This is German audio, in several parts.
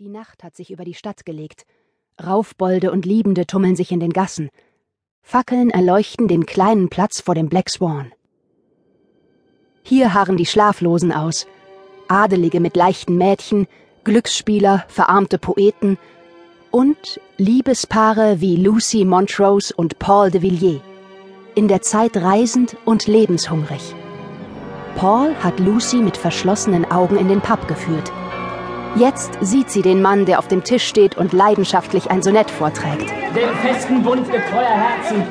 Die Nacht hat sich über die Stadt gelegt. Raufbolde und Liebende tummeln sich in den Gassen. Fackeln erleuchten den kleinen Platz vor dem Black Swan. Hier harren die Schlaflosen aus. Adelige mit leichten Mädchen, Glücksspieler, verarmte Poeten und Liebespaare wie Lucy Montrose und Paul de Villiers. In der Zeit reisend und lebenshungrig. Paul hat Lucy mit verschlossenen Augen in den Pub geführt – Jetzt sieht sie den Mann, der auf dem Tisch steht und leidenschaftlich ein Sonett vorträgt. Dem festen Bund getreuer Herzen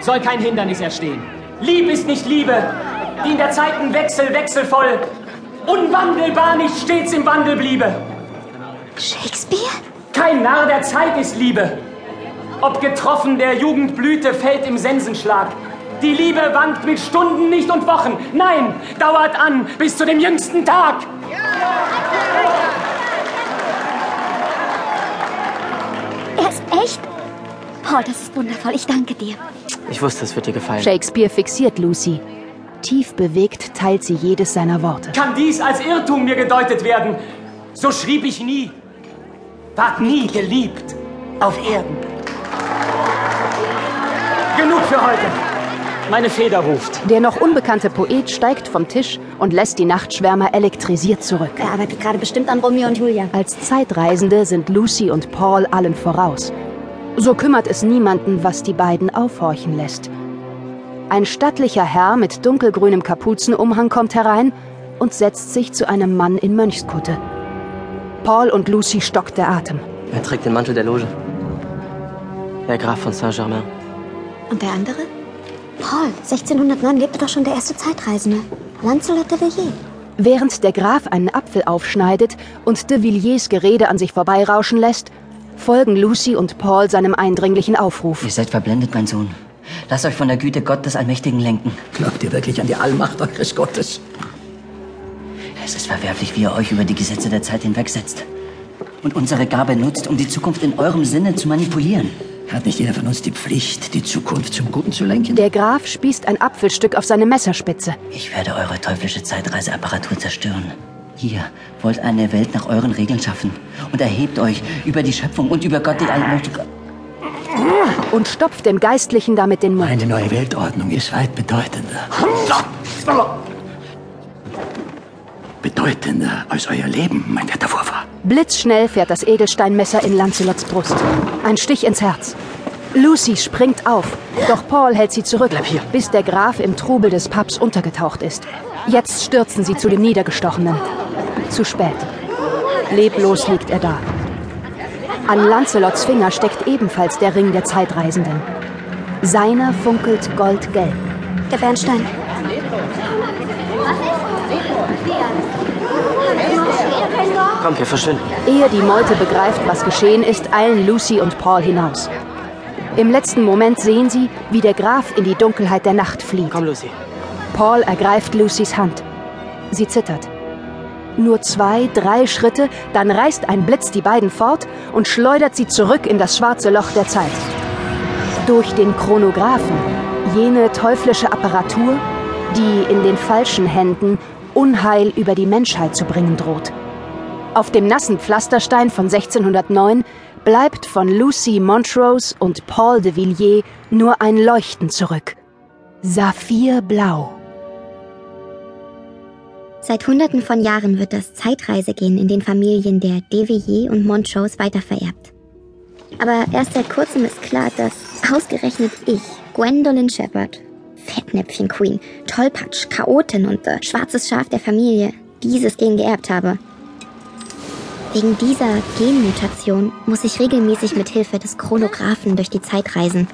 soll kein Hindernis erstehen. Lieb ist nicht Liebe, die in der Zeiten Wechsel wechselvoll, unwandelbar nicht stets im Wandel bliebe. Shakespeare? Kein Narr der Zeit ist Liebe. Ob getroffen der Jugendblüte fällt im Sensenschlag. Die Liebe wankt mit Stunden nicht und Wochen. Nein, dauert an bis zu dem jüngsten Tag. Paul, das ist wundervoll. Ich danke dir. Ich wusste, es wird dir gefallen. Shakespeare fixiert Lucy. Tief bewegt teilt sie jedes seiner Worte. Kann dies als Irrtum mir gedeutet werden? So schrieb ich nie. Ward nie geliebt auf Erden. Genug für heute. Meine Feder ruft. Der noch unbekannte Poet steigt vom Tisch und lässt die Nachtschwärmer elektrisiert zurück. Er arbeitet gerade bestimmt an Romeo und Julia. Als Zeitreisende sind Lucy und Paul allen voraus. So kümmert es niemanden, was die beiden aufhorchen lässt. Ein stattlicher Herr mit dunkelgrünem Kapuzenumhang kommt herein und setzt sich zu einem Mann in Mönchskutte. Paul und Lucy stockt der Atem. Er trägt den Mantel der Loge. Herr Graf von Saint-Germain. Und der andere? Paul, 1609 lebte doch schon der erste Zeitreisende. Lancelot de Villiers. Während der Graf einen Apfel aufschneidet und de Villiers Gerede an sich vorbeirauschen lässt, folgen Lucy und Paul seinem eindringlichen Aufruf. Ihr seid verblendet, mein Sohn. Lasst euch von der Güte Gott des Allmächtigen lenken. Glaubt ihr wirklich an die Allmacht eures Gottes? Es ist verwerflich, wie ihr euch über die Gesetze der Zeit hinwegsetzt. Und unsere Gabe nutzt, um die Zukunft in eurem Sinne zu manipulieren. Hat nicht jeder von uns die Pflicht, die Zukunft zum Guten zu lenken? Der Graf spießt ein Apfelstück auf seine Messerspitze. Ich werde eure teuflische Zeitreiseapparatur zerstören. Ihr wollt eine Welt nach euren Regeln schaffen und erhebt euch über die Schöpfung und über Gott die Allmächtige. Und stopft dem Geistlichen damit den Mund. Eine neue Weltordnung ist weit bedeutender. Bedeutender als euer Leben, mein werter Vorfahr. Blitzschnell fährt das Edelsteinmesser in Lancelots Brust. Ein Stich ins Herz. Lucy springt auf, doch Paul hält sie zurück, bis der Graf im Trubel des Pubs untergetaucht ist. Jetzt stürzen sie zu dem Niedergestochenen. Zu spät. Leblos liegt er da. An Lancelots Finger steckt ebenfalls der Ring der Zeitreisenden. Seiner funkelt goldgelb. Der Bernstein. Komm, wir verschwinden. Ehe die Meute begreift, was geschehen ist, eilen Lucy und Paul hinaus. Im letzten Moment sehen sie, wie der Graf in die Dunkelheit der Nacht flieht. Komm, Lucy. Paul ergreift Lucys Hand. Sie zittert. Nur zwei, drei Schritte, dann reißt ein Blitz die beiden fort und schleudert sie zurück in das schwarze Loch der Zeit. Durch den Chronographen, jene teuflische Apparatur, die in den falschen Händen Unheil über die Menschheit zu bringen droht. Auf dem nassen Pflasterstein von 1609 bleibt von Lucy Montrose und Paul de Villiers nur ein Leuchten zurück. Saphirblau. Seit Hunderten von Jahren wird das Zeitreisegehen in den Familien der De Villiers und Montrose weitervererbt. Aber erst seit kurzem ist klar, dass ausgerechnet ich, Gwendolyn Shepard, Fettnäpfchen Queen, Tollpatsch, Chaotin und äh, schwarzes Schaf der Familie, dieses Gen geerbt habe. Wegen dieser Genmutation muss ich regelmäßig mit Hilfe des Chronographen durch die Zeit reisen.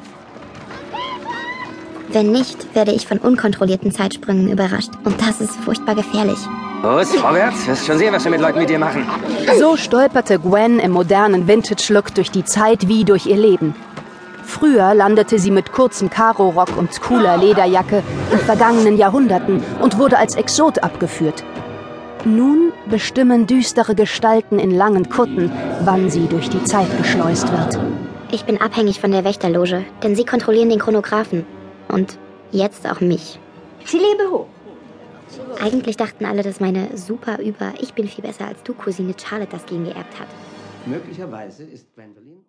Wenn nicht, werde ich von unkontrollierten Zeitsprüngen überrascht. Und das ist furchtbar gefährlich. Los, vorwärts. Wirst schon sehen, was wir mit Leuten wie dir machen. So stolperte Gwen im modernen Vintage-Look durch die Zeit wie durch ihr Leben. Früher landete sie mit kurzem Karo-Rock und cooler Lederjacke in vergangenen Jahrhunderten und wurde als Exot abgeführt. Nun bestimmen düstere Gestalten in langen Kutten, wann sie durch die Zeit geschleust wird. Ich bin abhängig von der Wächterloge, denn sie kontrollieren den Chronographen. Und jetzt auch mich. Sie lebe hoch. Eigentlich dachten alle, dass meine super über Ich bin viel besser als du Cousine Charlotte das Gen geerbt hat. Möglicherweise ist Gwendolyn